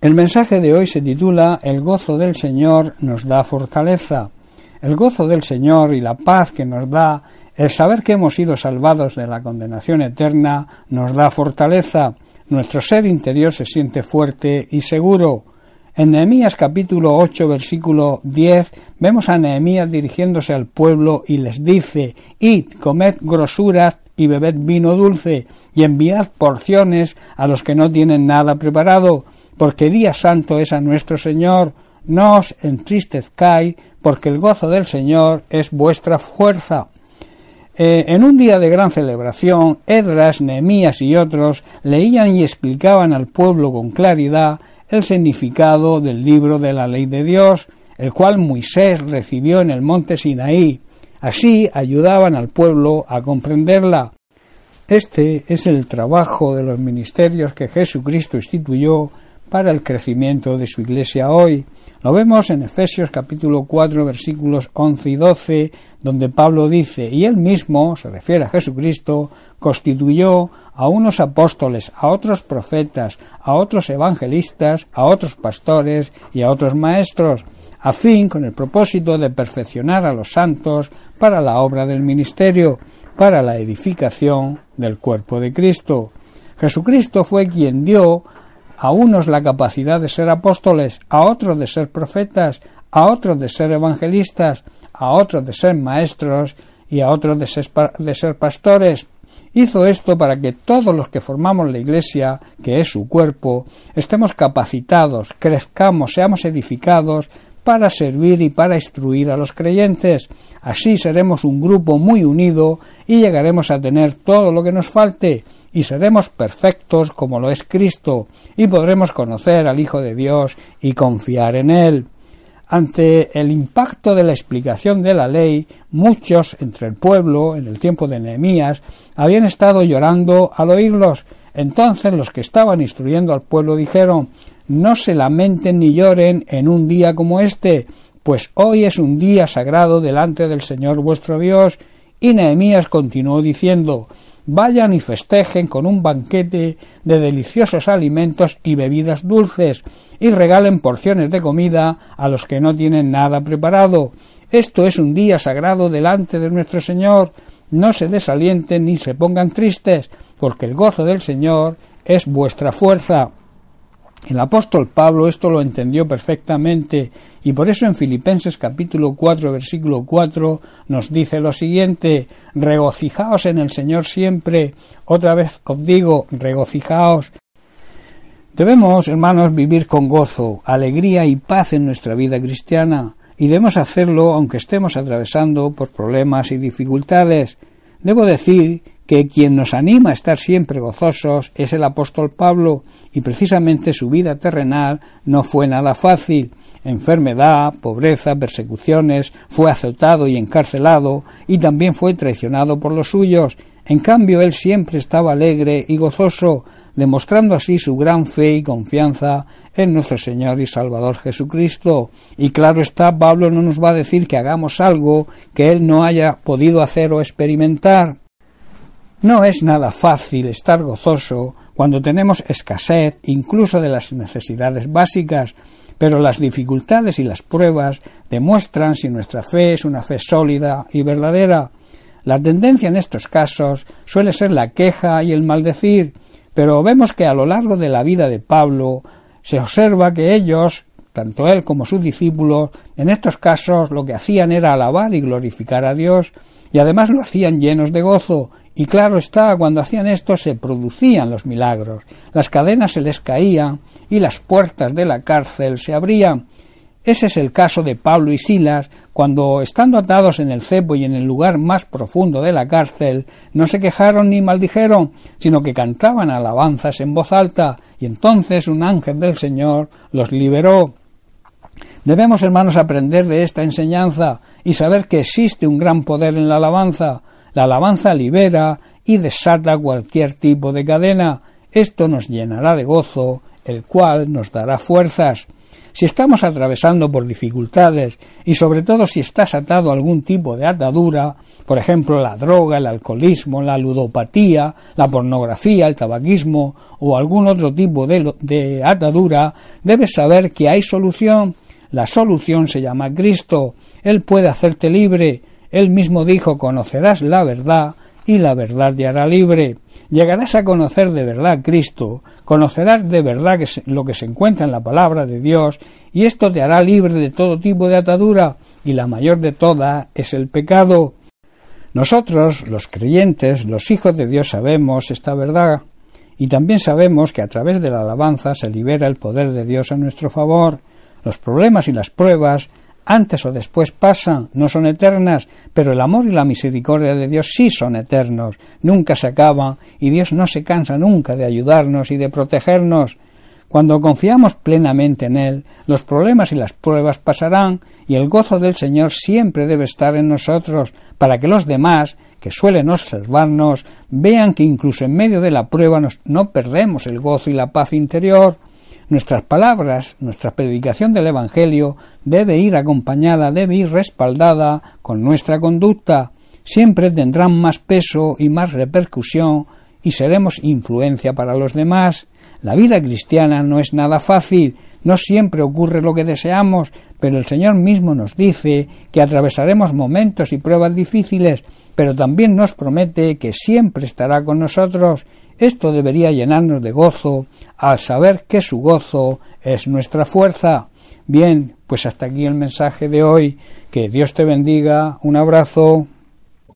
El mensaje de hoy se titula El gozo del Señor nos da fortaleza. El gozo del Señor y la paz que nos da el saber que hemos sido salvados de la condenación eterna nos da fortaleza. Nuestro ser interior se siente fuerte y seguro. En Nehemías capítulo 8 versículo 10 vemos a Nehemías dirigiéndose al pueblo y les dice Id, comed grosuras y bebed vino dulce y enviad porciones a los que no tienen nada preparado porque día santo es a nuestro Señor, no os entristezcáis, porque el gozo del Señor es vuestra fuerza. Eh, en un día de gran celebración, Edras, Nehemías y otros leían y explicaban al pueblo con claridad el significado del libro de la ley de Dios, el cual Moisés recibió en el monte Sinaí. Así ayudaban al pueblo a comprenderla. Este es el trabajo de los ministerios que Jesucristo instituyó para el crecimiento de su Iglesia hoy. Lo vemos en Efesios capítulo 4 versículos 11 y 12, donde Pablo dice, y él mismo, se refiere a Jesucristo, constituyó a unos apóstoles, a otros profetas, a otros evangelistas, a otros pastores y a otros maestros, a fin con el propósito de perfeccionar a los santos para la obra del ministerio, para la edificación del cuerpo de Cristo. Jesucristo fue quien dio a unos la capacidad de ser apóstoles, a otros de ser profetas, a otros de ser evangelistas, a otros de ser maestros y a otros de ser, pastores. Hizo esto para que todos los que formamos la Iglesia, que es su cuerpo, estemos capacitados, crezcamos, seamos edificados para servir y para instruir a los creyentes. Así seremos un grupo muy unido y llegaremos a tener todo lo que nos falte y seremos perfectos como lo es Cristo, y podremos conocer al Hijo de Dios y confiar en Él. Ante el impacto de la explicación de la ley, muchos entre el pueblo, en el tiempo de Nehemías, habían estado llorando al oírlos. Entonces los que estaban instruyendo al pueblo dijeron No se lamenten ni lloren en un día como este, pues hoy es un día sagrado delante del Señor vuestro Dios. Y Nehemías continuó diciendo vayan y festejen con un banquete de deliciosos alimentos y bebidas dulces, y regalen porciones de comida a los que no tienen nada preparado. Esto es un día sagrado delante de nuestro Señor. No se desalienten ni se pongan tristes, porque el gozo del Señor es vuestra fuerza. El apóstol Pablo esto lo entendió perfectamente y por eso en Filipenses capítulo 4 versículo 4 nos dice lo siguiente regocijaos en el Señor siempre otra vez os digo regocijaos Debemos, hermanos, vivir con gozo, alegría y paz en nuestra vida cristiana, y debemos hacerlo aunque estemos atravesando por problemas y dificultades. Debo decir que quien nos anima a estar siempre gozosos es el apóstol Pablo, y precisamente su vida terrenal no fue nada fácil. Enfermedad, pobreza, persecuciones, fue azotado y encarcelado, y también fue traicionado por los suyos. En cambio, él siempre estaba alegre y gozoso, demostrando así su gran fe y confianza en nuestro Señor y Salvador Jesucristo. Y claro está, Pablo no nos va a decir que hagamos algo que él no haya podido hacer o experimentar. No es nada fácil estar gozoso cuando tenemos escasez incluso de las necesidades básicas, pero las dificultades y las pruebas demuestran si nuestra fe es una fe sólida y verdadera. La tendencia en estos casos suele ser la queja y el maldecir, pero vemos que a lo largo de la vida de Pablo se observa que ellos, tanto él como sus discípulos, en estos casos lo que hacían era alabar y glorificar a Dios, y además lo hacían llenos de gozo, y claro está, cuando hacían esto se producían los milagros, las cadenas se les caían y las puertas de la cárcel se abrían. Ese es el caso de Pablo y Silas, cuando, estando atados en el cepo y en el lugar más profundo de la cárcel, no se quejaron ni maldijeron, sino que cantaban alabanzas en voz alta, y entonces un ángel del Señor los liberó. Debemos, hermanos, aprender de esta enseñanza y saber que existe un gran poder en la alabanza. La alabanza libera y desata cualquier tipo de cadena. Esto nos llenará de gozo, el cual nos dará fuerzas. Si estamos atravesando por dificultades y sobre todo si estás atado a algún tipo de atadura, por ejemplo la droga, el alcoholismo, la ludopatía, la pornografía, el tabaquismo o algún otro tipo de, de atadura, debes saber que hay solución. La solución se llama Cristo. Él puede hacerte libre. Él mismo dijo conocerás la verdad y la verdad te hará libre. Llegarás a conocer de verdad a Cristo, conocerás de verdad lo que se encuentra en la palabra de Dios, y esto te hará libre de todo tipo de atadura, y la mayor de todas es el pecado. Nosotros, los creyentes, los hijos de Dios, sabemos esta verdad, y también sabemos que a través de la alabanza se libera el poder de Dios a nuestro favor. Los problemas y las pruebas antes o después pasan, no son eternas, pero el amor y la misericordia de Dios sí son eternos, nunca se acaban, y Dios no se cansa nunca de ayudarnos y de protegernos. Cuando confiamos plenamente en Él, los problemas y las pruebas pasarán, y el gozo del Señor siempre debe estar en nosotros, para que los demás, que suelen observarnos, vean que incluso en medio de la prueba no perdemos el gozo y la paz interior. Nuestras palabras, nuestra predicación del Evangelio debe ir acompañada, debe ir respaldada con nuestra conducta. Siempre tendrán más peso y más repercusión y seremos influencia para los demás. La vida cristiana no es nada fácil, no siempre ocurre lo que deseamos, pero el Señor mismo nos dice que atravesaremos momentos y pruebas difíciles, pero también nos promete que siempre estará con nosotros esto debería llenarnos de gozo al saber que su gozo es nuestra fuerza. Bien, pues hasta aquí el mensaje de hoy. Que Dios te bendiga. Un abrazo.